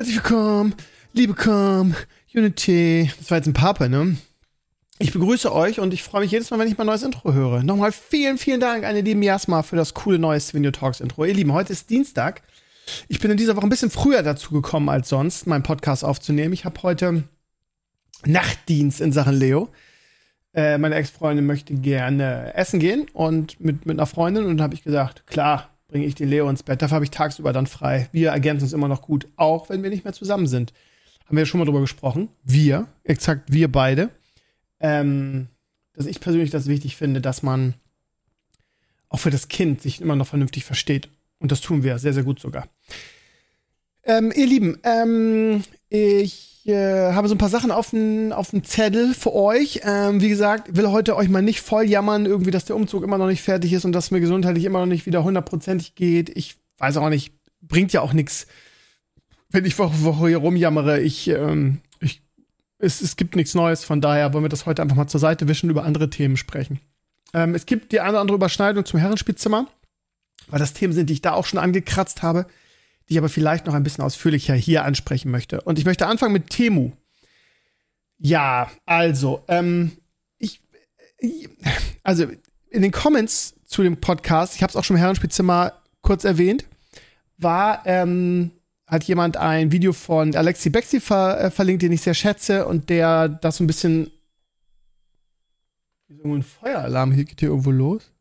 Herzlich willkommen, liebe Com, Unity. Das war jetzt ein Pape, ne? Ich begrüße euch und ich freue mich jedes Mal, wenn ich mein neues Intro höre. Nochmal vielen, vielen Dank an die lieben Jasma für das coole neue Video Talks Intro. Ihr Lieben, heute ist Dienstag. Ich bin in dieser Woche ein bisschen früher dazu gekommen als sonst, meinen Podcast aufzunehmen. Ich habe heute Nachtdienst in Sachen Leo. Äh, meine Ex-Freundin möchte gerne essen gehen und mit, mit einer Freundin und dann habe ich gesagt, klar, bringe ich den Leo ins Bett. Dafür habe ich tagsüber dann frei. Wir ergänzen uns immer noch gut, auch wenn wir nicht mehr zusammen sind. Haben wir ja schon mal drüber gesprochen. Wir, exakt wir beide. Ähm, dass ich persönlich das wichtig finde, dass man auch für das Kind sich immer noch vernünftig versteht. Und das tun wir sehr, sehr gut sogar. Ähm, ihr Lieben, ähm, ich äh, habe so ein paar Sachen auf dem auf Zettel für euch. Ähm, wie gesagt, will heute euch mal nicht voll jammern, irgendwie, dass der Umzug immer noch nicht fertig ist und dass mir gesundheitlich immer noch nicht wieder hundertprozentig geht. Ich weiß auch nicht, bringt ja auch nichts, wenn ich Woche Woche hier rumjammere. Ich, ähm, ich, es, es gibt nichts Neues, von daher wollen wir das heute einfach mal zur Seite wischen über andere Themen sprechen. Ähm, es gibt die eine oder andere Überschneidung zum Herrenspielzimmer, weil das Themen sind, die ich da auch schon angekratzt habe die ich aber vielleicht noch ein bisschen ausführlicher hier ansprechen möchte. Und ich möchte anfangen mit Temu. Ja, also, ähm, ich, also in den Comments zu dem Podcast, ich habe es auch schon im Herrenspielzimmer kurz erwähnt, war, ähm, hat jemand ein Video von Alexi Bexi ver äh, verlinkt, den ich sehr schätze und der das so ein bisschen. Ist irgendwo ein Feueralarm hier, geht hier irgendwo los?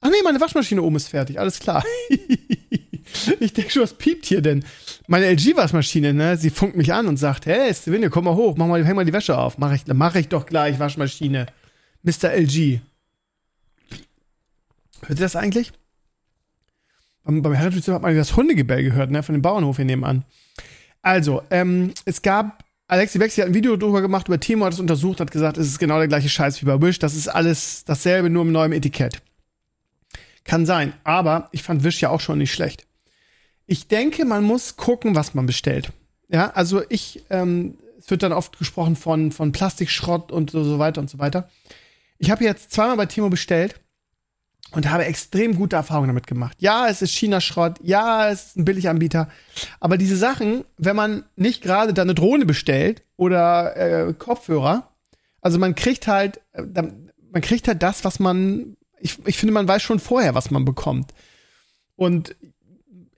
Ach nee, meine Waschmaschine oben ist fertig, alles klar. ich denke schon, was piept hier denn? Meine LG-Waschmaschine, ne? Sie funkt mich an und sagt, hey, Stevenio, komm mal hoch, mach mal, häng mal die Wäsche auf. Mach ich, mach ich doch gleich, Waschmaschine. Mr. LG. Hört ihr das eigentlich? Beim, beim Herrenspiel hat man das Hundegebell gehört, ne? Von dem Bauernhof hier nebenan. Also, ähm, es gab Alexi Bexi hat ein Video drüber gemacht, über Timo hat es untersucht, hat gesagt, es ist genau der gleiche Scheiß wie bei Wish. Das ist alles dasselbe, nur mit neuem Etikett. Kann sein, aber ich fand Wish ja auch schon nicht schlecht. Ich denke, man muss gucken, was man bestellt. Ja, also ich, ähm, es wird dann oft gesprochen von, von Plastikschrott und so, so weiter und so weiter. Ich habe jetzt zweimal bei Timo bestellt und habe extrem gute Erfahrungen damit gemacht. Ja, es ist China-Schrott, ja, es ist ein Billiganbieter, aber diese Sachen, wenn man nicht gerade da eine Drohne bestellt oder äh, Kopfhörer, also man kriegt halt, äh, man kriegt halt das, was man, ich, ich finde, man weiß schon vorher, was man bekommt. Und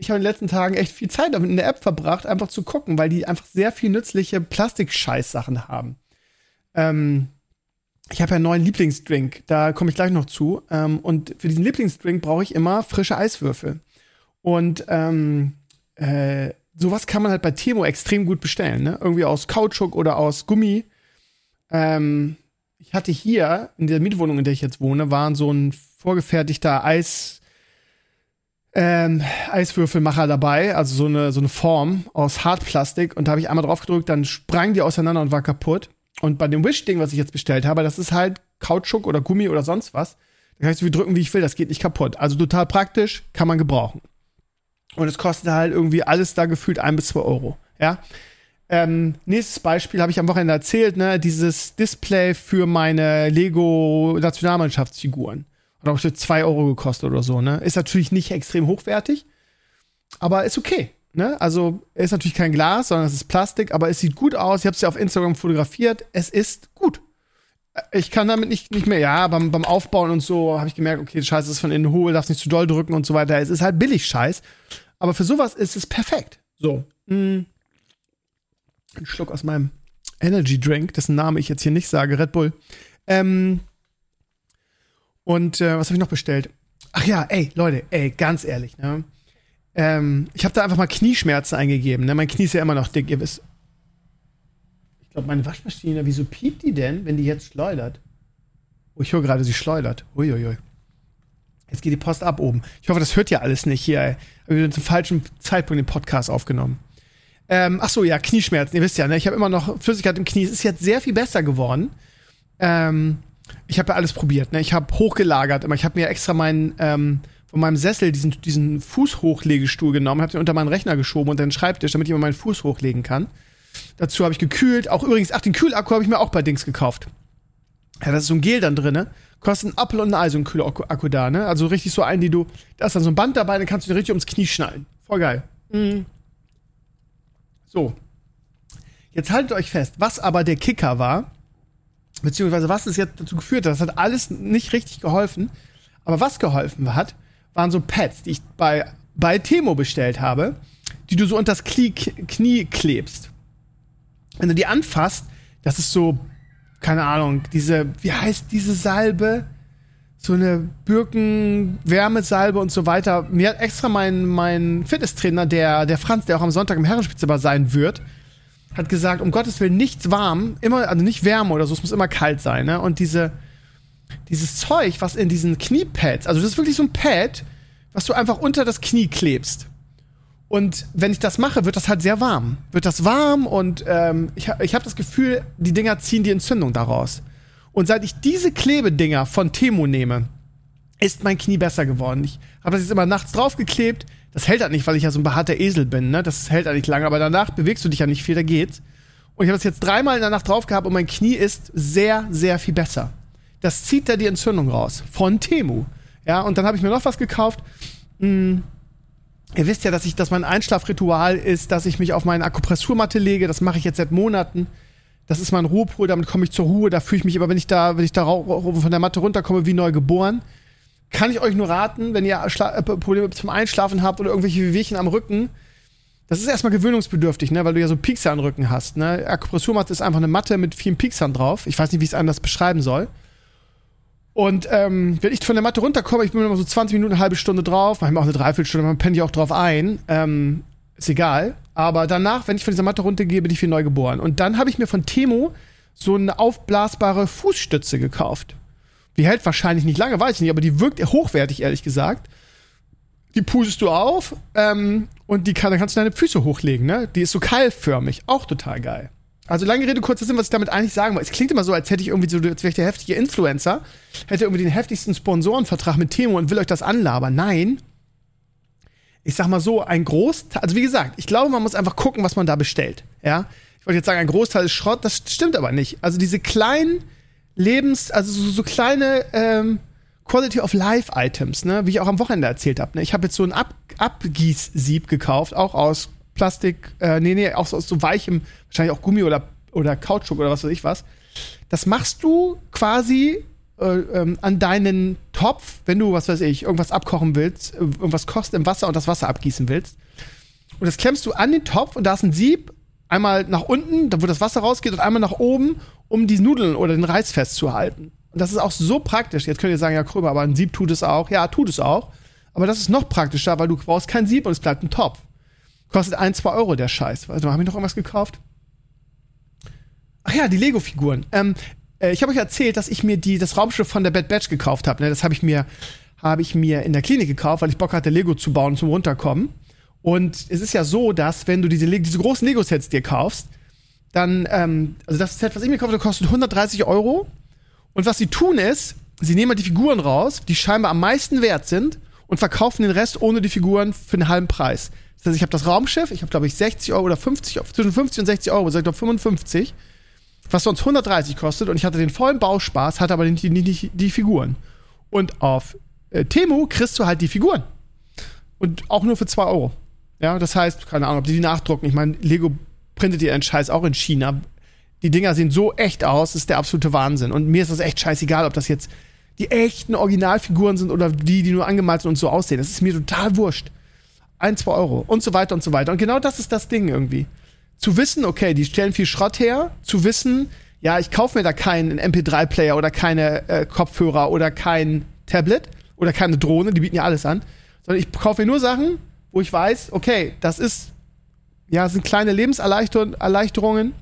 ich habe in den letzten Tagen echt viel Zeit damit in der App verbracht, einfach zu gucken, weil die einfach sehr viel nützliche Plastikscheiß-Sachen haben. Ähm, ich habe ja einen neuen Lieblingsdrink, da komme ich gleich noch zu. Ähm, und für diesen Lieblingsdrink brauche ich immer frische Eiswürfel. Und ähm, äh, sowas kann man halt bei Temo extrem gut bestellen, ne? Irgendwie aus Kautschuk oder aus Gummi. Ähm, ich hatte hier in der Mietwohnung, in der ich jetzt wohne, waren so ein vorgefertigter Eis ähm, Eiswürfelmacher dabei, also so eine, so eine Form aus Hartplastik. Und da habe ich einmal drauf gedrückt, dann sprang die auseinander und war kaputt. Und bei dem Wish-Ding, was ich jetzt bestellt habe, das ist halt Kautschuk oder Gummi oder sonst was. Da kann ich so viel drücken, wie ich will, das geht nicht kaputt. Also total praktisch, kann man gebrauchen. Und es kostet halt irgendwie alles da gefühlt ein bis zwei Euro. Ja. Ähm, nächstes Beispiel habe ich am Wochenende erzählt, ne, dieses Display für meine Lego Nationalmannschaftsfiguren. Hat auch zwei Euro gekostet oder so, ne? Ist natürlich nicht extrem hochwertig, aber ist okay. Ne? Also ist natürlich kein Glas, sondern es ist Plastik, aber es sieht gut aus. Ich habe es ja auf Instagram fotografiert. Es ist gut. Ich kann damit nicht, nicht mehr, ja, beim, beim Aufbauen und so habe ich gemerkt, okay, Scheiß ist von innen hohl, darfst nicht zu doll drücken und so weiter. Es ist halt billig Scheiß. Aber für sowas ist es perfekt. So. Mm. Ein Schluck aus meinem Energy Drink, dessen Name ich jetzt hier nicht sage, Red Bull. Ähm, und äh, was habe ich noch bestellt? Ach ja, ey, Leute, ey, ganz ehrlich, ne? Ähm, ich habe da einfach mal Knieschmerzen eingegeben, ne? Mein Knie ist ja immer noch dick, ihr wisst. Ich glaube, meine Waschmaschine, wieso piept die denn, wenn die jetzt schleudert? Oh, ich höre gerade, sie schleudert. Uiuiui. Jetzt geht die Post ab oben. Ich hoffe, das hört ja alles nicht hier, ey. Habe ich zum falschen Zeitpunkt den Podcast aufgenommen. Ähm, ach so, ja, Knieschmerzen. Ihr wisst ja, ne? ich habe immer noch Flüssigkeit im Knie. Es ist jetzt sehr viel besser geworden. Ähm, ich habe ja alles probiert. Ne? Ich habe hochgelagert. Immer. Ich habe mir extra meinen ähm, von meinem Sessel diesen, diesen Fußhochlegestuhl genommen, habe den unter meinen Rechner geschoben und den Schreibtisch, damit ich immer meinen Fuß hochlegen kann. Dazu habe ich gekühlt. Auch übrigens, ach, den Kühlakku habe ich mir auch bei Dings gekauft. Ja, da ist so ein Gel dann drin, ne? Kostet ein Apfel und ein Ei, so ein Kühlakku da, ne? Also richtig so einen, die du. Da ist dann so ein Band dabei, dann kannst du den richtig ums Knie schnallen. Voll geil. Mhm. So. Jetzt haltet euch fest, was aber der Kicker war, beziehungsweise was es jetzt dazu geführt hat, das hat alles nicht richtig geholfen. Aber was geholfen hat, waren so Pads, die ich bei, bei Temo bestellt habe, die du so unter das Knie, Knie klebst. Wenn du die anfasst, das ist so, keine Ahnung, diese, wie heißt diese Salbe? So eine Birken-Wärmesalbe und so weiter. Mir hat extra mein, mein Fitnesstrainer, der, der Franz, der auch am Sonntag im Herrenspitzebar sein wird, hat gesagt, um Gottes Willen nichts warm, immer, also nicht Wärme oder so, es muss immer kalt sein, ne? Und diese, dieses Zeug, was in diesen Kniepads, also das ist wirklich so ein Pad, was du einfach unter das Knie klebst. Und wenn ich das mache, wird das halt sehr warm. Wird das warm und ähm, ich, ich habe das Gefühl, die Dinger ziehen die Entzündung daraus. Und seit ich diese Klebedinger von Temo nehme, ist mein Knie besser geworden. Ich habe das jetzt immer nachts draufgeklebt. Das hält halt nicht, weil ich ja so ein behaarter Esel bin, ne? Das hält halt nicht lange, aber danach bewegst du dich ja nicht viel, da geht's. Und ich habe das jetzt dreimal in der Nacht drauf gehabt und mein Knie ist sehr, sehr viel besser. Das zieht da die Entzündung raus. Von Temu. Ja, und dann habe ich mir noch was gekauft. Hm, ihr wisst ja, dass ich, dass mein Einschlafritual ist, dass ich mich auf meine Akupressurmatte lege. Das mache ich jetzt seit Monaten. Das ist mein Ruhepol, damit komme ich zur Ruhe. Da fühle ich mich aber, wenn ich da, wenn ich da von der Matte runterkomme, wie neu geboren. Kann ich euch nur raten, wenn ihr Schla äh, Probleme zum Einschlafen habt oder irgendwelche Wehwehchen am Rücken. Das ist erstmal gewöhnungsbedürftig, ne, weil du ja so Piekser am Rücken hast. Ne? Akupressurmatte ist einfach eine Matte mit vielen Pieksern drauf. Ich weiß nicht, wie ich es anders beschreiben soll. Und ähm, wenn ich von der Matte runterkomme, ich bin immer so 20 Minuten, eine halbe Stunde drauf, manchmal auch eine Dreiviertelstunde, man pennt ja auch drauf ein. Ähm, ist egal. Aber danach, wenn ich von dieser Matte runtergehe, bin ich wie neu geboren. Und dann habe ich mir von Temo so eine aufblasbare Fußstütze gekauft. Die hält wahrscheinlich nicht lange, weiß ich nicht, aber die wirkt hochwertig, ehrlich gesagt. Die pustest du auf ähm, und die kann, dann kannst du deine Füße hochlegen, ne? Die ist so keilförmig, auch total geil. Also lange Rede, kurzer Sinn, was ich damit eigentlich sagen wollte. Es klingt immer so, als hätte ich irgendwie so, als wäre ich der heftige Influencer, hätte irgendwie den heftigsten Sponsorenvertrag mit Temo und will euch das anlabern. Nein. Ich sag mal so, ein Großteil, also wie gesagt, ich glaube, man muss einfach gucken, was man da bestellt. Ja. Ich wollte jetzt sagen, ein Großteil ist Schrott, das stimmt aber nicht. Also diese kleinen Lebens-, also so, so kleine ähm, Quality of Life Items, ne, wie ich auch am Wochenende erzählt habe. Ne? Ich habe jetzt so ein Ab Abgießsieb gekauft, auch aus Plastik, äh, nee, nee, auch aus so weichem, wahrscheinlich auch Gummi oder, oder Kautschuk oder was weiß ich was. Das machst du quasi äh, ähm, an deinen Topf, wenn du, was weiß ich, irgendwas abkochen willst, äh, irgendwas kochst im Wasser und das Wasser abgießen willst. Und das klemmst du an den Topf und da ist ein Sieb, einmal nach unten, da wo das Wasser rausgeht, und einmal nach oben, um die Nudeln oder den Reis festzuhalten. Und das ist auch so praktisch. Jetzt könnt ihr sagen, ja, Krömer, aber ein Sieb tut es auch. Ja, tut es auch. Aber das ist noch praktischer, weil du brauchst kein Sieb und es bleibt ein Topf. Kostet ein, zwei Euro der Scheiß. Warte haben wir noch irgendwas gekauft? Ach ja, die Lego-Figuren. Ähm, äh, ich habe euch erzählt, dass ich mir die, das Raumschiff von der Bad Batch gekauft habe. Ne? Das habe ich mir habe ich mir in der Klinik gekauft, weil ich Bock hatte, Lego zu bauen zum Runterkommen. Und es ist ja so, dass wenn du diese, diese großen Lego-Sets dir kaufst, dann, ähm, also das Set, was ich mir habe, kostet 130 Euro. Und was sie tun ist, sie nehmen die Figuren raus, die scheinbar am meisten wert sind, und verkaufen den Rest ohne die Figuren für einen halben Preis. Das heißt, ich habe das Raumschiff, ich habe glaube ich 60 Euro oder 50, zwischen 50 und 60 Euro, ich glaube 55, was sonst 130 kostet und ich hatte den vollen Bauspaß, hatte aber nicht die, die, die Figuren. Und auf äh, Temu kriegst du halt die Figuren. Und auch nur für 2 Euro. Ja, das heißt, keine Ahnung, ob die die nachdrucken. Ich meine, Lego printet ihr einen Scheiß auch in China. Die Dinger sehen so echt aus, ist der absolute Wahnsinn. Und mir ist das echt scheißegal, ob das jetzt die echten Originalfiguren sind oder die, die nur angemalt sind und so aussehen. Das ist mir total wurscht ein, zwei Euro und so weiter und so weiter. Und genau das ist das Ding irgendwie. Zu wissen, okay, die stellen viel Schrott her, zu wissen, ja, ich kaufe mir da keinen MP3-Player oder keine äh, Kopfhörer oder kein Tablet oder keine Drohne, die bieten ja alles an, sondern ich kaufe mir nur Sachen, wo ich weiß, okay, das ist, ja, sind kleine Lebenserleichterungen,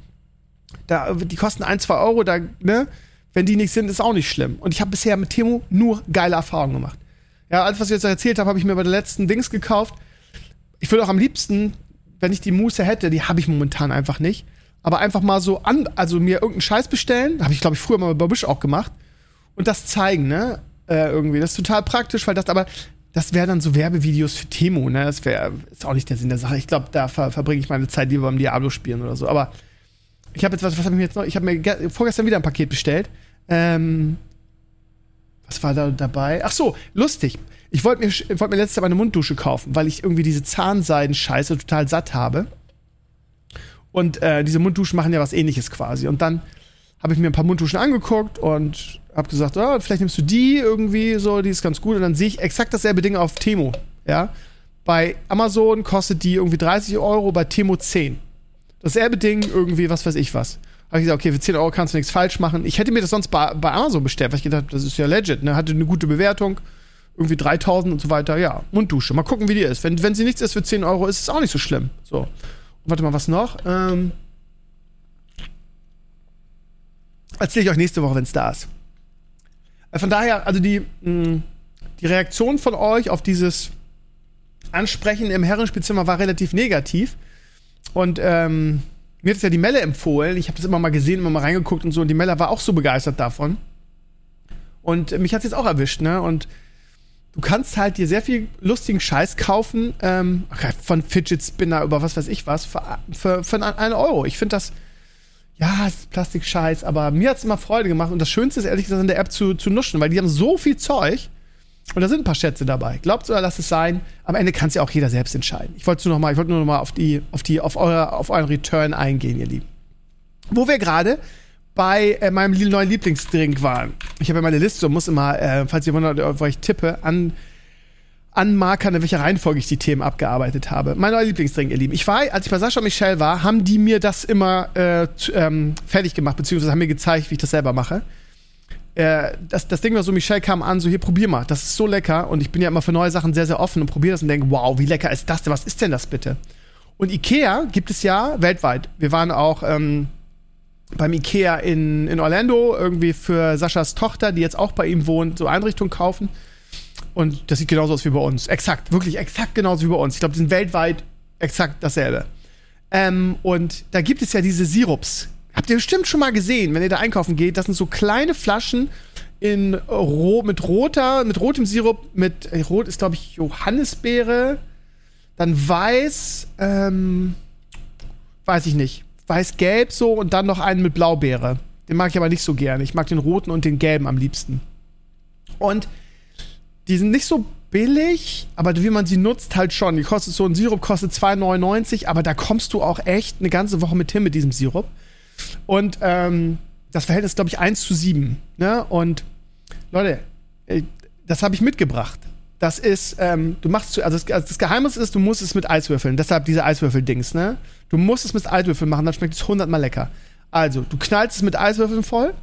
da, die kosten ein, zwei Euro, da, ne, wenn die nicht sind, ist auch nicht schlimm. Und ich habe bisher mit Temo nur geile Erfahrungen gemacht. Ja, alles, was ich jetzt erzählt habe, habe ich mir bei der letzten Dings gekauft ich würde auch am liebsten wenn ich die Muße hätte, die habe ich momentan einfach nicht. Aber einfach mal so an, also mir irgendeinen Scheiß bestellen, habe ich glaube ich früher mal bei Busch auch gemacht und das zeigen, ne? Äh, irgendwie, das ist total praktisch, weil das aber das wäre dann so Werbevideos für Temo, ne? Das wäre ist auch nicht der Sinn der Sache. Ich glaube, da ver verbringe ich meine Zeit lieber beim Diablo spielen oder so. Aber ich habe jetzt was, was habe ich mir jetzt noch? Ich habe mir vorgestern wieder ein Paket bestellt. Ähm, was war da dabei? Ach so, lustig. Ich wollte mir, wollt mir letztes Jahr eine Munddusche kaufen, weil ich irgendwie diese Zahnseiden-Scheiße total satt habe. Und äh, diese Mundduschen machen ja was ähnliches quasi. Und dann habe ich mir ein paar Mundduschen angeguckt und habe gesagt, oh, vielleicht nimmst du die irgendwie so, die ist ganz gut. Und dann sehe ich exakt dasselbe Ding auf Temo. Ja. Bei Amazon kostet die irgendwie 30 Euro, bei Temo 10. Dasselbe Ding irgendwie, was weiß ich was. Habe ich gesagt, okay, für 10 Euro kannst du nichts falsch machen. Ich hätte mir das sonst bei, bei Amazon bestellt, weil ich gedacht das ist ja legit, ne? Hatte eine gute Bewertung irgendwie 3000 und so weiter. Ja, Munddusche. Mal gucken, wie die ist. Wenn, wenn sie nichts ist für 10 Euro, ist es auch nicht so schlimm. So. Und warte mal, was noch? Ähm, erzähle ich euch nächste Woche, wenn es da ist. Äh, von daher, also die, mh, die Reaktion von euch auf dieses Ansprechen im Herrenspielzimmer war relativ negativ. Und ähm, mir hat es ja die Melle empfohlen. Ich habe das immer mal gesehen, immer mal reingeguckt und so. Und die Melle war auch so begeistert davon. Und äh, mich hat es jetzt auch erwischt, ne? Und du kannst halt dir sehr viel lustigen Scheiß kaufen, ähm, von Fidget Spinner über was weiß ich was, für, für, für einen Euro. Ich finde das, ja, es ist Plastikscheiß, aber mir hat es immer Freude gemacht. Und das Schönste ist ehrlich gesagt in der App zu, zu nuschen, weil die haben so viel Zeug und da sind ein paar Schätze dabei. Glaubt oder lasst es sein. Am Ende kann es ja auch jeder selbst entscheiden. Ich wollte nur noch mal, noch auf die, auf die, auf euer, auf euren Return eingehen, ihr Lieben. Wo wir gerade bei äh, meinem neuen Lieblingsdrink waren. Ich habe ja meine Liste und muss immer, äh, falls ihr wundert, wo ich tippe, an anmarkern, in welcher Reihenfolge ich die Themen abgearbeitet habe. Mein neuer Lieblingsdrink, ihr Lieben. Ich war, als ich bei Sascha und Michelle war, haben die mir das immer äh, ähm, fertig gemacht, beziehungsweise haben mir gezeigt, wie ich das selber mache. Äh, das, das Ding war so, Michelle kam an, so hier, probier mal, das ist so lecker. Und ich bin ja immer für neue Sachen sehr, sehr offen und probiere das und denke, wow, wie lecker ist das denn? Was ist denn das bitte? Und Ikea gibt es ja weltweit. Wir waren auch ähm, beim Ikea in, in Orlando irgendwie für Saschas Tochter, die jetzt auch bei ihm wohnt, so Einrichtungen kaufen. Und das sieht genauso aus wie bei uns. Exakt, wirklich exakt genauso wie bei uns. Ich glaube, die sind weltweit exakt dasselbe. Ähm, und da gibt es ja diese Sirups. Habt ihr bestimmt schon mal gesehen, wenn ihr da einkaufen geht, das sind so kleine Flaschen in ro mit roter, mit rotem Sirup, mit äh, rot ist glaube ich Johannisbeere, dann weiß, ähm, weiß ich nicht weiß-gelb so und dann noch einen mit Blaubeere. Den mag ich aber nicht so gerne. Ich mag den roten und den gelben am liebsten. Und die sind nicht so billig, aber wie man sie nutzt, halt schon. Die kostet so ein Sirup kostet 2,99, aber da kommst du auch echt eine ganze Woche mit hin mit diesem Sirup. Und ähm, das Verhältnis, glaube ich, 1 zu 7. Ne? Und Leute, äh, das habe ich mitgebracht. Das ist, ähm, du machst, also das, also das Geheimnis ist, du musst es mit Eiswürfeln. Deshalb diese Eiswürfel-Dings, ne? Du musst es mit Eiswürfeln machen, dann schmeckt es hundertmal lecker. Also, du knallst es mit Eiswürfeln voll.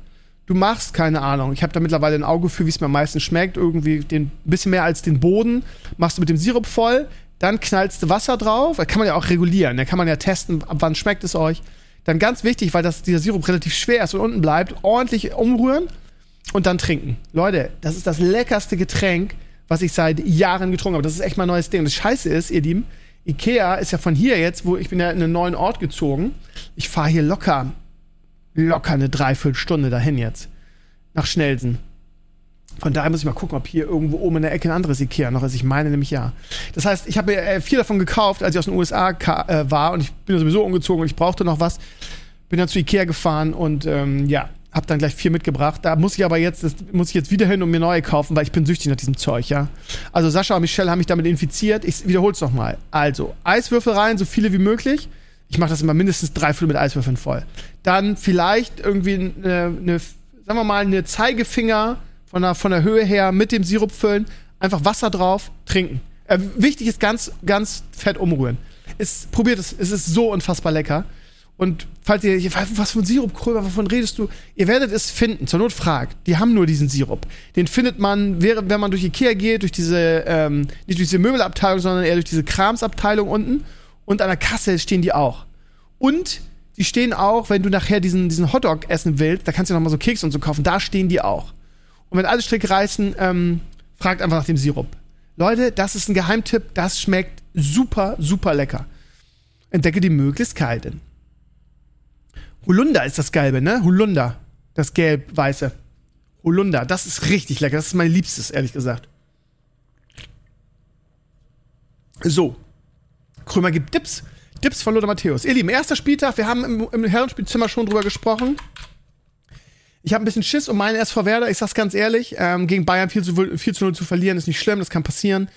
Du machst, keine Ahnung, ich habe da mittlerweile ein Auge für, wie es mir am meisten schmeckt. Irgendwie ein bisschen mehr als den Boden. Machst du mit dem Sirup voll. Dann knallst du Wasser drauf. Kann man ja auch regulieren. Da kann man ja testen, ab wann schmeckt es euch. Dann ganz wichtig, weil das, dieser Sirup relativ schwer ist und unten bleibt, ordentlich umrühren und dann trinken. Leute, das ist das leckerste Getränk was ich seit Jahren getrunken habe. Das ist echt mein neues Ding. Das Scheiße ist, ihr Lieben, Ikea ist ja von hier jetzt, wo ich bin ja in einen neuen Ort gezogen. Ich fahre hier locker, locker eine Dreiviertelstunde dahin jetzt. Nach Schnelsen. Von daher muss ich mal gucken, ob hier irgendwo oben in der Ecke ein anderes Ikea noch ist. Ich meine nämlich ja. Das heißt, ich habe mir äh, vier davon gekauft, als ich aus den USA äh, war und ich bin sowieso umgezogen und ich brauchte noch was. Bin dann zu Ikea gefahren und ähm, ja, hab dann gleich vier mitgebracht. Da muss ich aber jetzt, das muss ich jetzt wieder hin und mir neue kaufen, weil ich bin süchtig nach diesem Zeug, ja. Also Sascha und Michelle haben mich damit infiziert. Ich wiederhol's nochmal. Also, Eiswürfel rein, so viele wie möglich. Ich mache das immer mindestens drei Viertel mit Eiswürfeln voll. Dann vielleicht irgendwie eine, eine, sagen wir mal, eine Zeigefinger von der, von der Höhe her mit dem Sirup füllen, einfach Wasser drauf, trinken. Äh, wichtig ist ganz, ganz fett umrühren. Es, probiert es, es ist so unfassbar lecker. Und falls ihr, was für ein Sirup, Krömer, wovon redest du? Ihr werdet es finden, zur Not fragt. Die haben nur diesen Sirup. Den findet man, wenn man durch Ikea geht, durch diese, ähm, nicht durch diese Möbelabteilung, sondern eher durch diese Kramsabteilung unten. Und an der Kasse stehen die auch. Und die stehen auch, wenn du nachher diesen, diesen Hotdog essen willst, da kannst du noch mal so Keks und so kaufen, da stehen die auch. Und wenn alle Stricke reißen, ähm, fragt einfach nach dem Sirup. Leute, das ist ein Geheimtipp, das schmeckt super, super lecker. Entdecke die Möglichkeiten. Holunder ist das Gelbe, ne? Holunder. Das Gelb-Weiße. Holunder. Das ist richtig lecker. Das ist mein Liebstes, ehrlich gesagt. So. Krömer gibt Tipps. Tipps von Lothar Matthäus. Ihr Lieben, erster Spieltag. Wir haben im, im Herrenspielzimmer schon drüber gesprochen. Ich habe ein bisschen Schiss um meinen SV Werder. Ich sag's ganz ehrlich. Ähm, gegen Bayern 4 zu, 4 zu 0 zu verlieren ist nicht schlimm. Das kann passieren.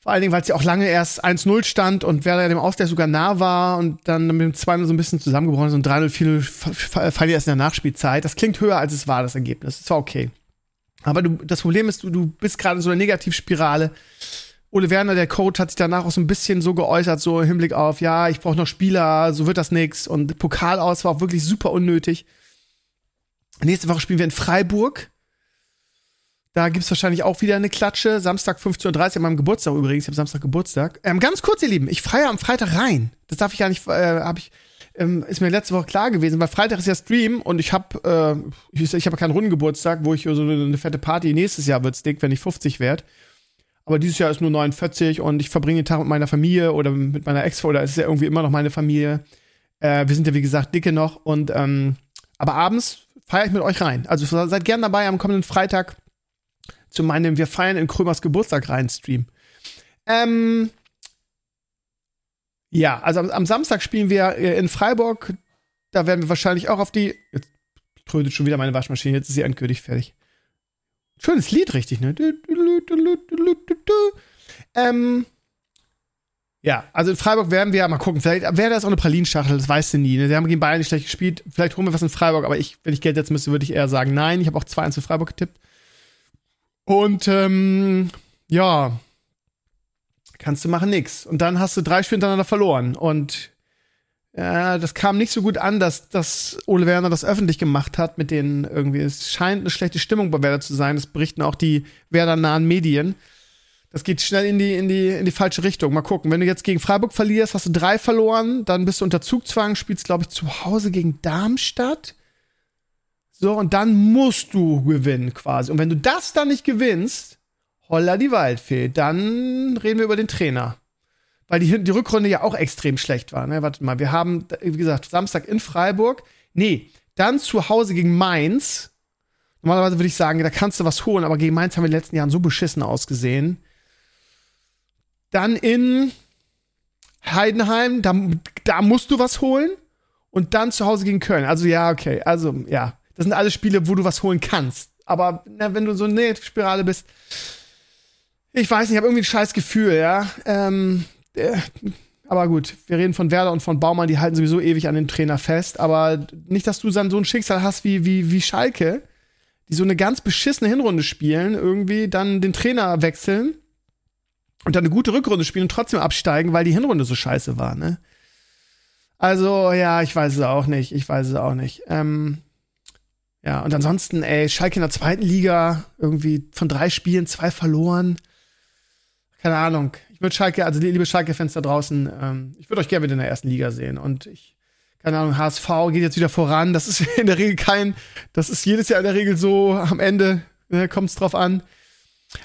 Vor allen Dingen, weil es ja auch lange erst 1-0 stand und Werder dem Ausgleich sogar nah war und dann mit dem 2-0 so ein bisschen zusammengebrochen ist und 3-0, 4-0 fallen erst in der Nachspielzeit. Das klingt höher, als es war, das Ergebnis. Das war okay. Aber du, das Problem ist, du, du bist gerade in so einer Negativspirale. Ole Werner, der Coach, hat sich danach auch so ein bisschen so geäußert, so im Hinblick auf, ja, ich brauche noch Spieler, so wird das nix. Und Pokal aus war auch wirklich super unnötig. Nächste Woche spielen wir in Freiburg. Da gibt's wahrscheinlich auch wieder eine Klatsche. Samstag 15.30 Uhr an meinem Geburtstag übrigens. Ich habe Samstag Geburtstag. Ähm, ganz kurz, ihr Lieben, ich feiere am Freitag rein. Das darf ich ja nicht, äh, habe ich, ähm, ist mir letzte Woche klar gewesen, weil Freitag ist ja Stream und ich habe äh, ich, ich habe keinen runden Geburtstag, wo ich so eine, eine fette Party, nächstes Jahr wird's dick, wenn ich 50 werde. Aber dieses Jahr ist nur 49 und ich verbringe den Tag mit meiner Familie oder mit meiner Ex-Frau, oder ist es ja irgendwie immer noch meine Familie. Äh, wir sind ja, wie gesagt, dicke noch und, ähm, aber abends feiere ich mit euch rein. Also seid gern dabei am kommenden Freitag zu meinem Wir feiern in Krömers Geburtstag rein Stream. Ähm, ja, also am, am, Samstag spielen wir äh, in Freiburg. Da werden wir wahrscheinlich auch auf die. Jetzt trödet schon wieder meine Waschmaschine, jetzt ist sie endgültig fertig. Schönes Lied, richtig, ne? Ähm, ja, also in Freiburg werden wir mal gucken. Vielleicht wäre das auch eine Pralinschachtel, das weißt du nie. Ne? Sie haben gegen Bayern nicht schlecht gespielt. Vielleicht holen wir was in Freiburg, aber ich, wenn ich Geld setzen müsste, würde ich eher sagen, nein. Ich habe auch 2-1 für Freiburg getippt. Und ähm, ja, kannst du machen nix. Und dann hast du drei Spiele hintereinander verloren. Und ja, das kam nicht so gut an, dass, dass Ole Werner das öffentlich gemacht hat mit den irgendwie. Es scheint eine schlechte Stimmung bei Werder zu sein. Das berichten auch die Werder-nahen Medien. Das geht schnell in die, in, die, in die falsche Richtung. Mal gucken. Wenn du jetzt gegen Freiburg verlierst, hast du drei verloren, dann bist du unter Zugzwang, spielst, glaube ich, zu Hause gegen Darmstadt. So, und dann musst du gewinnen quasi. Und wenn du das dann nicht gewinnst, holla die Waldfee, dann reden wir über den Trainer. Weil die, die Rückrunde ja auch extrem schlecht war. Ne? Warte mal, wir haben, wie gesagt, Samstag in Freiburg. Nee, dann zu Hause gegen Mainz. Normalerweise würde ich sagen, da kannst du was holen, aber gegen Mainz haben wir in den letzten Jahren so beschissen ausgesehen. Dann in Heidenheim, da, da musst du was holen. Und dann zu Hause gegen Köln. Also ja, okay. Also ja, das sind alles Spiele, wo du was holen kannst. Aber na, wenn du so eine Negativspirale bist, ich weiß nicht, ich habe irgendwie ein scheiß Gefühl, ja. Ähm, äh, aber gut, wir reden von Werder und von Baumann, die halten sowieso ewig an den Trainer fest. Aber nicht, dass du dann so ein Schicksal hast wie, wie, wie Schalke, die so eine ganz beschissene Hinrunde spielen, irgendwie dann den Trainer wechseln und dann eine gute Rückrunde spielen und trotzdem absteigen, weil die Hinrunde so scheiße war, ne? Also, ja, ich weiß es auch nicht. Ich weiß es auch nicht. Ähm, ja, und ansonsten, ey, Schalke in der zweiten Liga, irgendwie von drei Spielen zwei verloren. Keine Ahnung. Ich würde Schalke, also liebe Schalke-Fans da draußen, ähm, ich würde euch gerne wieder in der ersten Liga sehen. Und ich, keine Ahnung, HSV geht jetzt wieder voran. Das ist in der Regel kein, das ist jedes Jahr in der Regel so, am Ende ne, kommt es drauf an.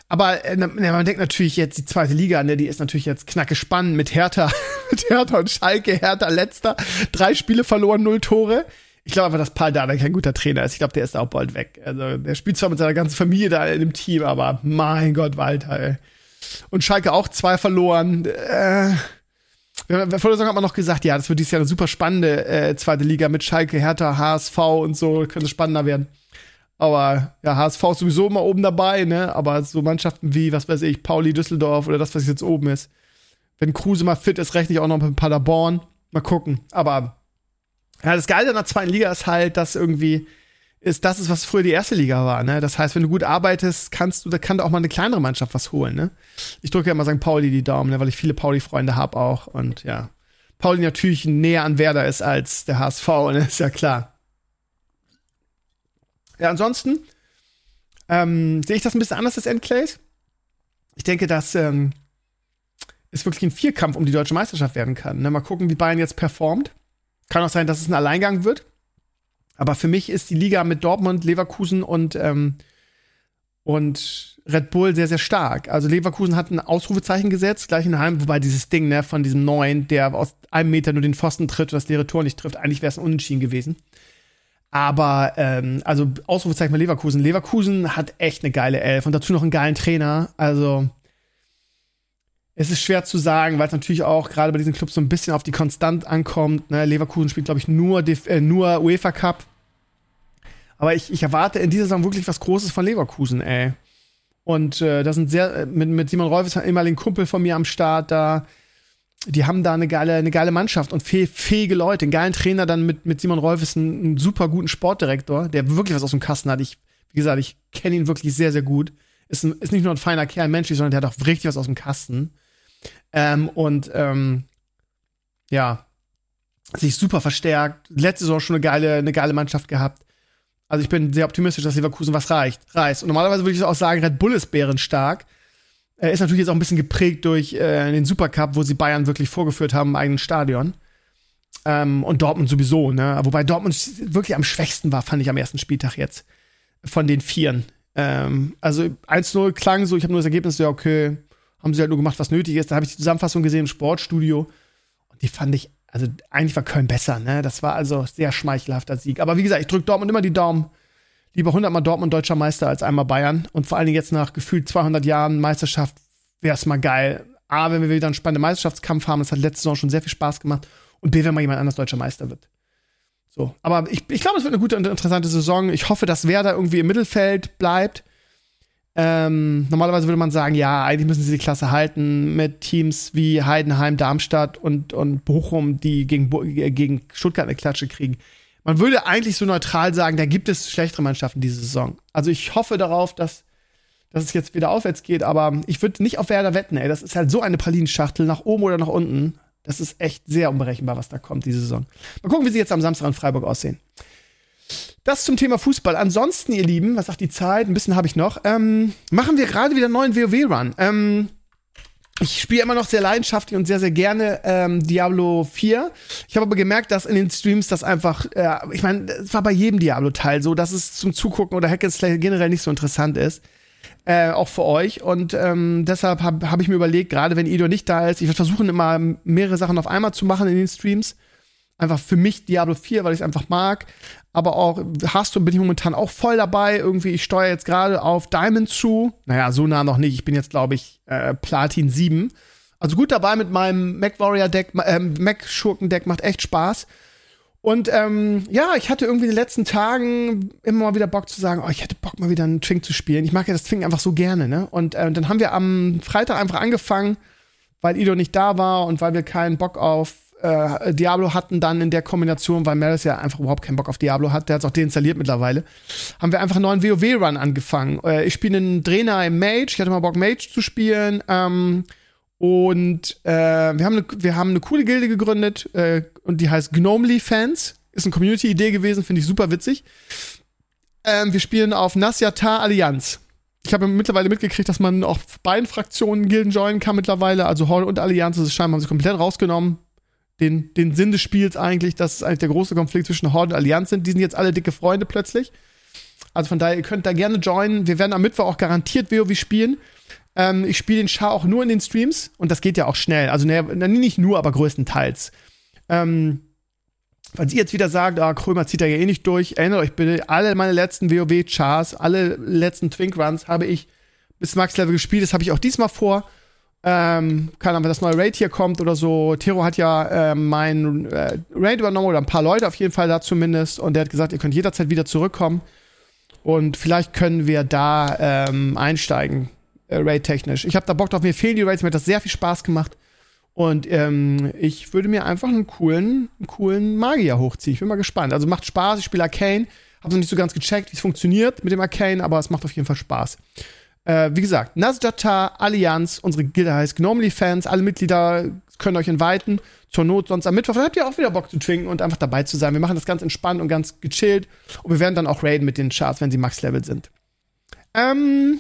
Aber äh, man denkt natürlich jetzt die zweite Liga, ne, die ist natürlich jetzt knacke spannend mit Hertha, mit Hertha und Schalke, Hertha letzter, drei Spiele verloren, null Tore. Ich glaube aber, dass Paul Dardai kein guter Trainer ist. Ich glaube, der ist auch bald weg. Also, der spielt zwar mit seiner ganzen Familie da in dem Team, aber mein Gott, Walter, ey. Und Schalke auch zwei verloren. Äh, vor der Saison hat man noch gesagt, ja, das wird dieses Jahr eine super spannende äh, zweite Liga mit Schalke, Hertha, HSV und so, könnte spannender werden. Aber ja, HSV ist sowieso immer oben dabei, ne? Aber so Mannschaften wie, was weiß ich, Pauli, Düsseldorf oder das, was jetzt oben ist. Wenn Kruse mal fit ist, rechne ich auch noch mit Paderborn. Mal gucken. Aber ja, das Geile in der zweiten Liga ist halt, dass irgendwie ist das ist, was früher die erste Liga war, ne? Das heißt, wenn du gut arbeitest, kannst du, da kann da auch mal eine kleinere Mannschaft was holen, ne? Ich drücke ja immer St. Pauli die Daumen, ne? weil ich viele Pauli-Freunde habe auch und ja. Pauli natürlich näher an Werder ist als der HSV, ne? Ist ja klar. Ja, ansonsten ähm, sehe ich das ein bisschen anders als Endclays. Ich denke, dass ähm, es wirklich ein Vierkampf um die deutsche Meisterschaft werden kann. Ne? Mal gucken, wie Bayern jetzt performt. Kann auch sein, dass es ein Alleingang wird. Aber für mich ist die Liga mit Dortmund, Leverkusen und, ähm, Und Red Bull sehr, sehr stark. Also Leverkusen hat ein Ausrufezeichen gesetzt, gleich in Heim, wobei dieses Ding, ne, von diesem neuen, der aus einem Meter nur den Pfosten tritt und das leere Tor nicht trifft, eigentlich wäre es ein Unentschieden gewesen. Aber, ähm, also Ausrufezeichen bei Leverkusen. Leverkusen hat echt eine geile Elf und dazu noch einen geilen Trainer. Also, es ist schwer zu sagen, weil es natürlich auch gerade bei diesen Clubs so ein bisschen auf die Konstant ankommt. Ne? Leverkusen spielt, glaube ich, nur, äh, nur UEFA Cup. Aber ich, ich erwarte in dieser Saison wirklich was Großes von Leverkusen, ey. Und äh, da sind sehr, äh, mit, mit Simon Rolf ist ein ehemaligen Kumpel von mir am Start da. Die haben da eine geile, eine geile Mannschaft und fäh fähige Leute, einen geilen Trainer dann mit, mit Simon Rolf ist ein, super guten Sportdirektor, der wirklich was aus dem Kasten hat. Ich, wie gesagt, ich kenne ihn wirklich sehr, sehr gut. Ist, ein, ist nicht nur ein feiner Kerl menschlich, sondern der hat auch richtig was aus dem Kasten. Ähm, und ähm, ja, sich super verstärkt. Letzte Saison schon eine geile, eine geile Mannschaft gehabt. Also ich bin sehr optimistisch, dass Leverkusen was reicht, reißt. Und normalerweise würde ich auch sagen, Red Bull ist bärenstark. Er ist natürlich jetzt auch ein bisschen geprägt durch äh, den Supercup, wo sie Bayern wirklich vorgeführt haben im eigenen Stadion. Ähm, und Dortmund sowieso, ne? Wobei Dortmund wirklich am schwächsten war, fand ich am ersten Spieltag jetzt. Von den Vieren. Ähm, also 1-0 klang so, ich habe nur das Ergebnis, ja, okay, haben sie halt nur gemacht, was nötig ist. Da habe ich die Zusammenfassung gesehen im Sportstudio. Und die fand ich also eigentlich war Köln besser, ne? Das war also sehr schmeichelhafter Sieg. Aber wie gesagt, ich drücke Dortmund immer die Daumen. Lieber 100 Mal Dortmund deutscher Meister als einmal Bayern. Und vor allen Dingen jetzt nach gefühlt 200 Jahren Meisterschaft wäre es mal geil. A, wenn wir wieder einen spannenden Meisterschaftskampf haben, das hat letzte Saison schon sehr viel Spaß gemacht. Und B, wenn mal jemand anders deutscher Meister wird. So, aber ich, ich glaube, es wird eine gute und interessante Saison. Ich hoffe, dass Werder irgendwie im Mittelfeld bleibt. Ähm, normalerweise würde man sagen, ja, eigentlich müssen sie die Klasse halten mit Teams wie Heidenheim, Darmstadt und, und Bochum, die gegen, gegen Stuttgart eine Klatsche kriegen. Man würde eigentlich so neutral sagen, da gibt es schlechtere Mannschaften diese Saison. Also ich hoffe darauf, dass, dass es jetzt wieder aufwärts geht, aber ich würde nicht auf Werder wetten, ey. Das ist halt so eine Pralinschachtel, nach oben oder nach unten. Das ist echt sehr unberechenbar, was da kommt diese Saison. Mal gucken, wie sie jetzt am Samstag in Freiburg aussehen. Das zum Thema Fußball. Ansonsten, ihr Lieben, was sagt die Zeit? Ein bisschen habe ich noch. Ähm, machen wir gerade wieder einen neuen WoW-Run. Ähm, ich spiele immer noch sehr leidenschaftlich und sehr, sehr gerne ähm, Diablo 4. Ich habe aber gemerkt, dass in den Streams das einfach, äh, ich meine, es war bei jedem Diablo-Teil so, dass es zum Zugucken oder Hack generell nicht so interessant ist. Äh, auch für euch. Und ähm, deshalb habe hab ich mir überlegt, gerade wenn Ido nicht da ist, ich werde versuchen, immer mehrere Sachen auf einmal zu machen in den Streams. Einfach für mich Diablo 4, weil ich es einfach mag aber auch Hearthstone bin ich momentan auch voll dabei. Irgendwie, ich steuere jetzt gerade auf Diamond zu. Naja, so nah noch nicht. Ich bin jetzt, glaube ich, äh, Platin 7. Also gut dabei mit meinem Mac Warrior Deck, äh, Mac Schurken Deck macht echt Spaß. Und ähm, ja, ich hatte irgendwie in den letzten Tagen immer mal wieder Bock zu sagen, oh, ich hätte Bock mal wieder einen Twink zu spielen. Ich mag ja das Twink einfach so gerne, ne? Und äh, dann haben wir am Freitag einfach angefangen, weil Ido nicht da war und weil wir keinen Bock auf äh, Diablo hatten dann in der Kombination, weil Melis ja einfach überhaupt keinen Bock auf Diablo hat, der hat es auch deinstalliert mittlerweile, haben wir einfach einen neuen WoW-Run angefangen. Äh, ich spiele einen Trainer im Mage, ich hatte mal Bock, Mage zu spielen. Ähm, und äh, wir, haben eine, wir haben eine coole Gilde gegründet äh, und die heißt Gnomely Fans. Ist eine Community-Idee gewesen, finde ich super witzig. Ähm, wir spielen auf Nasyata Allianz. Ich habe mittlerweile mitgekriegt, dass man auch beiden Fraktionen Gilden joinen kann mittlerweile. Also Horde und Allianz, das ist scheinbar haben sie komplett rausgenommen den, den Sinn des Spiels eigentlich, dass es eigentlich der große Konflikt zwischen Horde und Allianz sind. Die sind jetzt alle dicke Freunde plötzlich. Also von daher, ihr könnt da gerne joinen. Wir werden am Mittwoch auch garantiert WoW spielen. Ähm, ich spiele den Char auch nur in den Streams und das geht ja auch schnell. Also ne, nicht nur, aber größtenteils. Ähm, falls ihr jetzt wieder sagt, ah, Krömer zieht da ja eh nicht durch, erinnert euch bitte, alle meine letzten WoW-Chars, alle letzten Twink-Runs habe ich bis Max-Level gespielt. Das habe ich auch diesmal vor. Ähm, keine Ahnung, wenn das neue Raid hier kommt oder so. Tero hat ja äh, mein äh, Raid übernommen oder ein paar Leute auf jeden Fall da zumindest. Und der hat gesagt, ihr könnt jederzeit wieder zurückkommen. Und vielleicht können wir da ähm, einsteigen, äh, Raid-technisch. Ich habe da Bock drauf. Mir fehlen die Raids. Mir hat das sehr viel Spaß gemacht. Und ähm, ich würde mir einfach einen coolen, einen coolen Magier hochziehen. Ich bin mal gespannt. Also macht Spaß. Ich spiele Arcane. Habe noch nicht so ganz gecheckt, wie es funktioniert mit dem Arcane, aber es macht auf jeden Fall Spaß. Äh, wie gesagt, Nasdata Allianz, unsere Gilde heißt Gnomely Fans, alle Mitglieder können euch inviten. Zur Not sonst am Mittwoch. Dann habt ihr auch wieder Bock zu twinken und einfach dabei zu sein. Wir machen das ganz entspannt und ganz gechillt. Und wir werden dann auch raiden mit den Charts, wenn sie Max-Level sind. Ähm,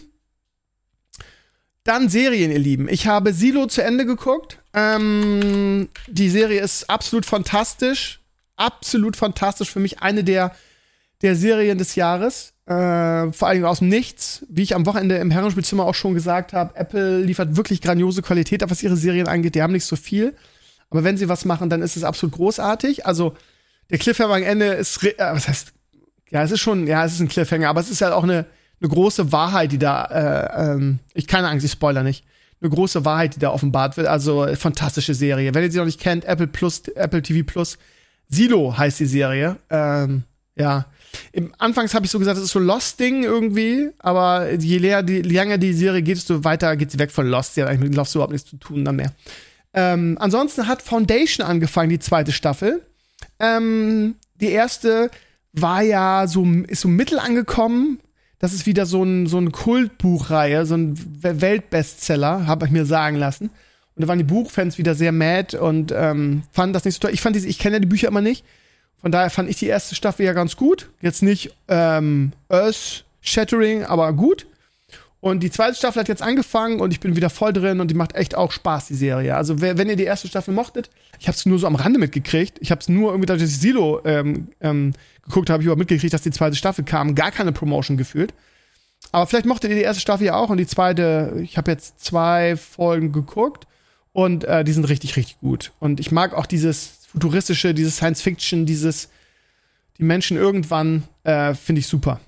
dann Serien, ihr Lieben. Ich habe Silo zu Ende geguckt. Ähm, die Serie ist absolut fantastisch. Absolut fantastisch. Für mich eine der der Serien des Jahres. Äh, vor allem aus dem Nichts. Wie ich am Wochenende im Herrenspielzimmer auch schon gesagt habe, Apple liefert wirklich grandiose Qualität, was ihre Serien angeht. Die haben nicht so viel. Aber wenn sie was machen, dann ist es absolut großartig. Also, der Cliffhanger am Ende ist, äh, was heißt, ja, es ist schon, ja, es ist ein Cliffhanger, aber es ist halt auch eine, eine große Wahrheit, die da, äh, ähm, ich keine Angst, ich spoiler nicht. Eine große Wahrheit, die da offenbart wird. Also, fantastische Serie. Wenn ihr sie noch nicht kennt, Apple Plus, Apple TV Plus. Silo heißt die Serie. Ähm, ja. Im Anfangs habe ich so gesagt, es ist so Lost-Ding irgendwie, aber je länger die, länger die Serie geht, desto weiter geht sie weg von Lost. Sie hat eigentlich mit Lost überhaupt nichts zu tun dann mehr. Ähm, ansonsten hat Foundation angefangen, die zweite Staffel. Ähm, die erste war ja so, ist so mittel angekommen. Das ist wieder so ein, so ein Kultbuchreihe, so ein Weltbestseller, habe ich mir sagen lassen. Und da waren die Buchfans wieder sehr mad und ähm, fanden das nicht so toll. Ich ich kenne ja die Bücher immer nicht. Von daher fand ich die erste Staffel ja ganz gut. Jetzt nicht ähm, Earth-Shattering, aber gut. Und die zweite Staffel hat jetzt angefangen und ich bin wieder voll drin und die macht echt auch Spaß, die Serie. Also, wenn ihr die erste Staffel mochtet, ich habe es nur so am Rande mitgekriegt. Ich habe es nur irgendwie, dadurch, dass ich Silo ähm, ähm, geguckt habe, ich überhaupt mitgekriegt, dass die zweite Staffel kam. Gar keine Promotion gefühlt. Aber vielleicht mochtet ihr die erste Staffel ja auch und die zweite, ich habe jetzt zwei Folgen geguckt und äh, die sind richtig, richtig gut. Und ich mag auch dieses futuristische, dieses Science Fiction, dieses die Menschen irgendwann, äh, finde ich super.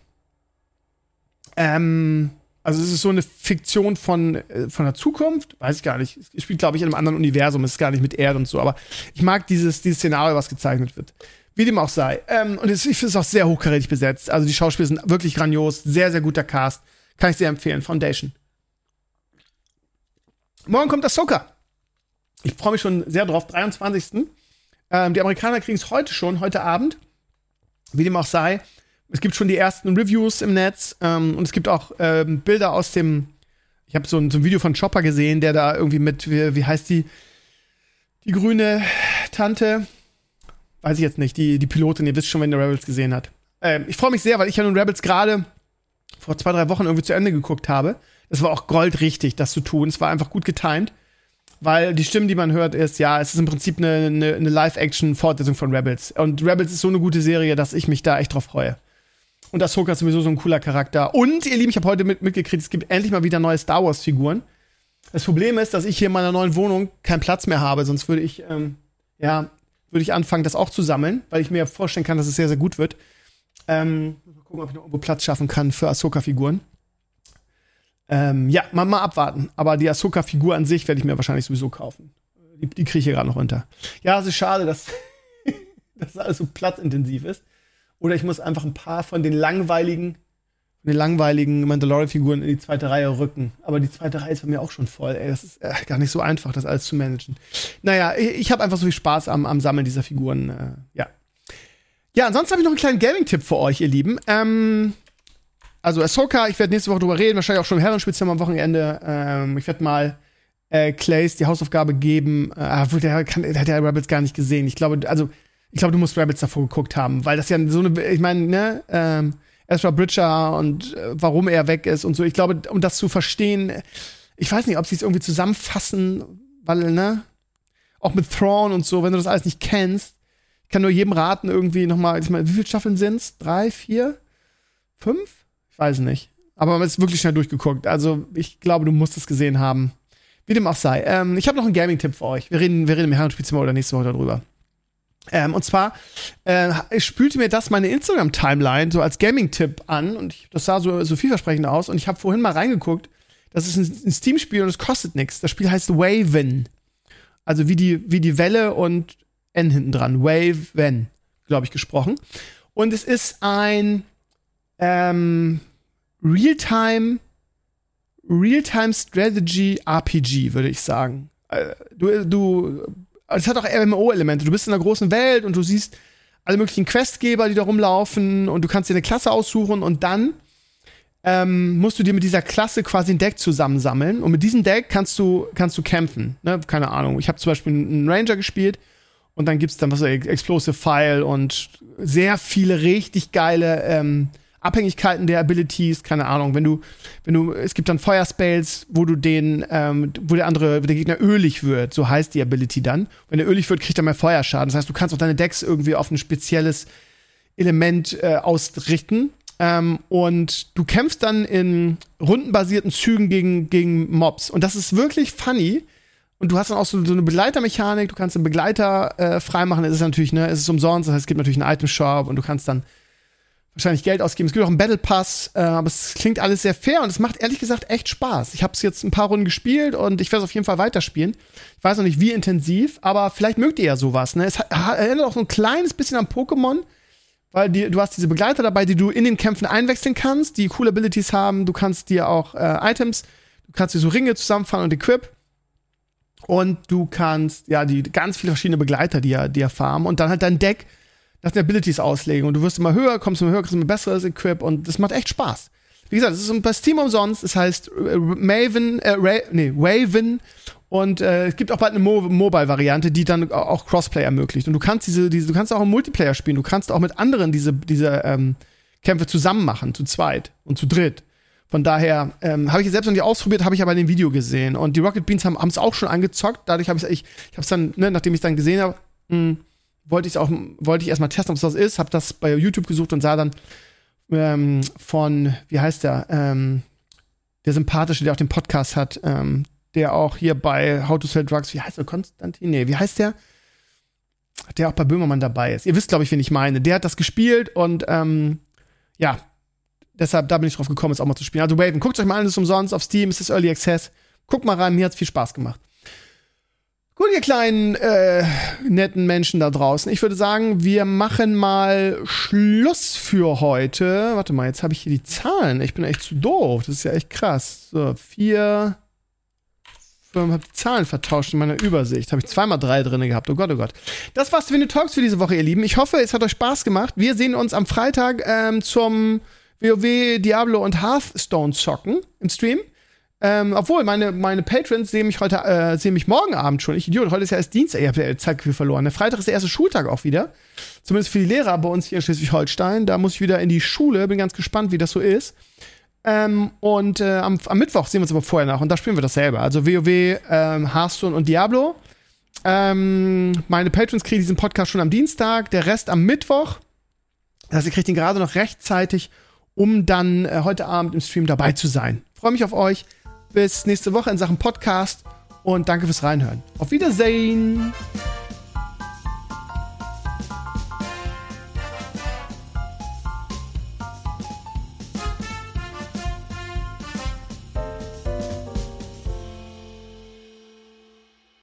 Ähm, also es ist so eine Fiktion von, äh, von der Zukunft, weiß ich gar nicht. Es spielt, glaube ich, in einem anderen Universum, es ist gar nicht mit Erde und so, aber ich mag dieses, dieses Szenario, was gezeichnet wird. Wie dem auch sei. Ähm, und es, ich finde es auch sehr hochkarätig besetzt. Also die Schauspieler sind wirklich grandios, sehr, sehr guter Cast. Kann ich sehr empfehlen. Foundation. Morgen kommt das Soka. Ich freue mich schon sehr drauf. 23. Ähm, die Amerikaner kriegen es heute schon, heute Abend. Wie dem auch sei. Es gibt schon die ersten Reviews im Netz ähm, und es gibt auch ähm, Bilder aus dem. Ich habe so, ein, so ein Video von Chopper gesehen, der da irgendwie mit, wie, wie heißt die? Die grüne Tante. Weiß ich jetzt nicht, die, die Pilotin, ihr wisst schon, wenn ihr Rebels gesehen habt. Ähm, ich freue mich sehr, weil ich ja nun Rebels gerade vor zwei, drei Wochen irgendwie zu Ende geguckt habe. Das war auch goldrichtig, das zu tun. Es war einfach gut getimed weil die Stimmen, die man hört, ist, ja, es ist im Prinzip eine, eine, eine Live-Action-Fortsetzung von Rebels. Und Rebels ist so eine gute Serie, dass ich mich da echt drauf freue. Und Ahsoka ist sowieso so ein cooler Charakter. Und, ihr Lieben, ich habe heute mit, mitgekriegt, es gibt endlich mal wieder neue Star Wars-Figuren. Das Problem ist, dass ich hier in meiner neuen Wohnung keinen Platz mehr habe, sonst würde ich, ähm, ja, würde ich anfangen, das auch zu sammeln, weil ich mir vorstellen kann, dass es sehr, sehr gut wird. Ähm, mal gucken, ob ich noch irgendwo Platz schaffen kann für Ahsoka-Figuren. Ähm, ja, mal, mal abwarten. Aber die Ahsoka-Figur an sich werde ich mir wahrscheinlich sowieso kaufen. Die, die kriege ich hier gerade noch unter. Ja, es ist schade, dass das alles so platzintensiv ist. Oder ich muss einfach ein paar von den langweiligen, den langweiligen Mandalorian-Figuren in die zweite Reihe rücken. Aber die zweite Reihe ist bei mir auch schon voll. Ey, das ist äh, gar nicht so einfach, das alles zu managen. Naja, ich, ich habe einfach so viel Spaß am, am Sammeln dieser Figuren. Äh, ja. Ja, ansonsten habe ich noch einen kleinen Gaming-Tipp für euch, ihr Lieben. Ähm, also Ahsoka, ich werde nächste Woche drüber reden, wahrscheinlich auch schon im Herrenspielzimmer am Wochenende. Ähm, ich werde mal äh, Clays die Hausaufgabe geben. Äh, der, kann, der hat ja Rebels gar nicht gesehen. Ich glaube, also, ich glaube, du musst Rebels davor geguckt haben, weil das ja so eine, ich meine, ne, ähm, Ezra Bridger und äh, warum er weg ist und so. Ich glaube, um das zu verstehen, ich weiß nicht, ob sie es irgendwie zusammenfassen, weil, ne, auch mit Thrawn und so, wenn du das alles nicht kennst, ich kann nur jedem raten, irgendwie nochmal, ich meine, wie viele Staffeln sind's? Drei, vier, fünf? Ich weiß nicht. Aber man ist wirklich schnell durchgeguckt. Also, ich glaube, du musst es gesehen haben. Wie dem auch sei. Ähm, ich habe noch einen Gaming-Tipp für euch. Wir reden, wir reden im Herrenspielzimmer oder nächste Woche darüber. Ähm, und zwar äh, spülte mir das meine Instagram-Timeline so als Gaming-Tipp an und ich, das sah so, so vielversprechend aus. Und ich habe vorhin mal reingeguckt. Das ist ein, ein Steam-Spiel und es kostet nichts. Das Spiel heißt Waven. Also wie die, wie die Welle und N hinten dran. Waven, glaube ich, gesprochen. Und es ist ein ähm, Realtime Realtime Strategy RPG, würde ich sagen. Äh, du, du, es hat auch MMO-Elemente. Du bist in einer großen Welt und du siehst alle möglichen Questgeber, die da rumlaufen und du kannst dir eine Klasse aussuchen und dann ähm, musst du dir mit dieser Klasse quasi ein Deck zusammensammeln und mit diesem Deck kannst du kannst du kämpfen. Ne? Keine Ahnung. Ich habe zum Beispiel einen Ranger gespielt und dann gibt's dann was Explosive File und sehr viele richtig geile ähm, Abhängigkeiten der Abilities, keine Ahnung, wenn du, wenn du, es gibt dann Feuerspells, wo du den, ähm, wo der andere, der Gegner ölig wird, so heißt die Ability dann. Wenn er ölig wird, kriegt er mehr Feuerschaden. Das heißt, du kannst auch deine Decks irgendwie auf ein spezielles Element äh, ausrichten. Ähm, und du kämpfst dann in rundenbasierten Zügen gegen, gegen Mobs. Und das ist wirklich funny. Und du hast dann auch so, so eine Begleitermechanik, du kannst einen Begleiter äh, freimachen. Es ist natürlich, ne, es ist umsonst, das heißt, es gibt natürlich einen Item-Shop und du kannst dann wahrscheinlich Geld ausgeben. Es gibt auch einen Battle Pass, äh, aber es klingt alles sehr fair und es macht ehrlich gesagt echt Spaß. Ich habe es jetzt ein paar Runden gespielt und ich werde es auf jeden Fall weiterspielen. Ich weiß noch nicht, wie intensiv, aber vielleicht mögt ihr ja sowas. Ne? Es hat, erinnert auch so ein kleines bisschen an Pokémon, weil die, du hast diese Begleiter dabei, die du in den Kämpfen einwechseln kannst, die coole Abilities haben. Du kannst dir auch äh, Items, du kannst dir so Ringe zusammenfahren und Equip. Und du kannst, ja, die ganz viele verschiedene Begleiter, die ja, die ja farmen und dann halt dein Deck nach den Abilities auslegen und du wirst immer höher, kommst immer höher, kriegst immer besseres Equip und das macht echt Spaß. Wie gesagt, es ist bei Steam umsonst, es heißt äh, Maven, äh, Ra nee, Raven und äh, es gibt auch bald eine Mo Mobile-Variante, die dann auch Crossplay ermöglicht. Und du kannst diese, diese, du kannst auch im Multiplayer spielen, du kannst auch mit anderen diese, diese ähm, Kämpfe zusammen machen, zu zweit und zu dritt. Von daher ähm, habe ich es selbst noch nicht ausprobiert, habe ich aber in dem Video gesehen. Und die Rocket Beans haben es auch schon angezockt. Dadurch habe ich ich, ich habe es dann, ne, nachdem ich es dann gesehen habe, hm, wollte ich auch, wollte ich erstmal testen, ob es das ist, habe das bei YouTube gesucht und sah dann ähm, von, wie heißt der, ähm, der sympathische, der auch den Podcast hat, ähm, der auch hier bei How to Sell Drugs, wie heißt der, Konstantin? Nee, wie heißt der? Der auch bei Böhmermann dabei ist. Ihr wisst, glaube ich, wen ich meine. Der hat das gespielt und ähm, ja, deshalb, da bin ich drauf gekommen, es auch mal zu spielen. Also Waven, guckt euch mal an, ist umsonst auf Steam, es ist Early Access. Guckt mal rein, mir hat's viel Spaß gemacht. Gut, ihr kleinen äh, netten Menschen da draußen. Ich würde sagen, wir machen mal Schluss für heute. Warte mal, jetzt habe ich hier die Zahlen. Ich bin echt zu doof. Das ist ja echt krass. So, vier. Ich habe die Zahlen vertauscht in meiner Übersicht. Habe ich zweimal drei drin gehabt. Oh Gott, oh Gott. Das war's für die Talks für diese Woche, ihr Lieben. Ich hoffe, es hat euch Spaß gemacht. Wir sehen uns am Freitag ähm, zum WoW, Diablo und Hearthstone zocken im Stream. Ähm, obwohl, meine, meine Patrons sehen mich heute, äh, sehen mich morgen Abend schon. Ich Idiot, heute ist ja erst Dienstag, ich habe ja Zeitgefühl verloren. Der Freitag ist der erste Schultag auch wieder. Zumindest für die Lehrer bei uns hier in Schleswig-Holstein. Da muss ich wieder in die Schule, bin ganz gespannt, wie das so ist. Ähm, und äh, am, am, Mittwoch sehen wir uns aber vorher nach und da spielen wir das selber. Also WoW, ähm, Hearthstone und Diablo. Ähm, meine Patrons kriegen diesen Podcast schon am Dienstag, der Rest am Mittwoch. Das heißt, ihr kriegt ihn gerade noch rechtzeitig, um dann äh, heute Abend im Stream dabei zu sein. Freue mich auf euch bis nächste Woche in Sachen Podcast und danke fürs Reinhören. Auf Wiedersehen!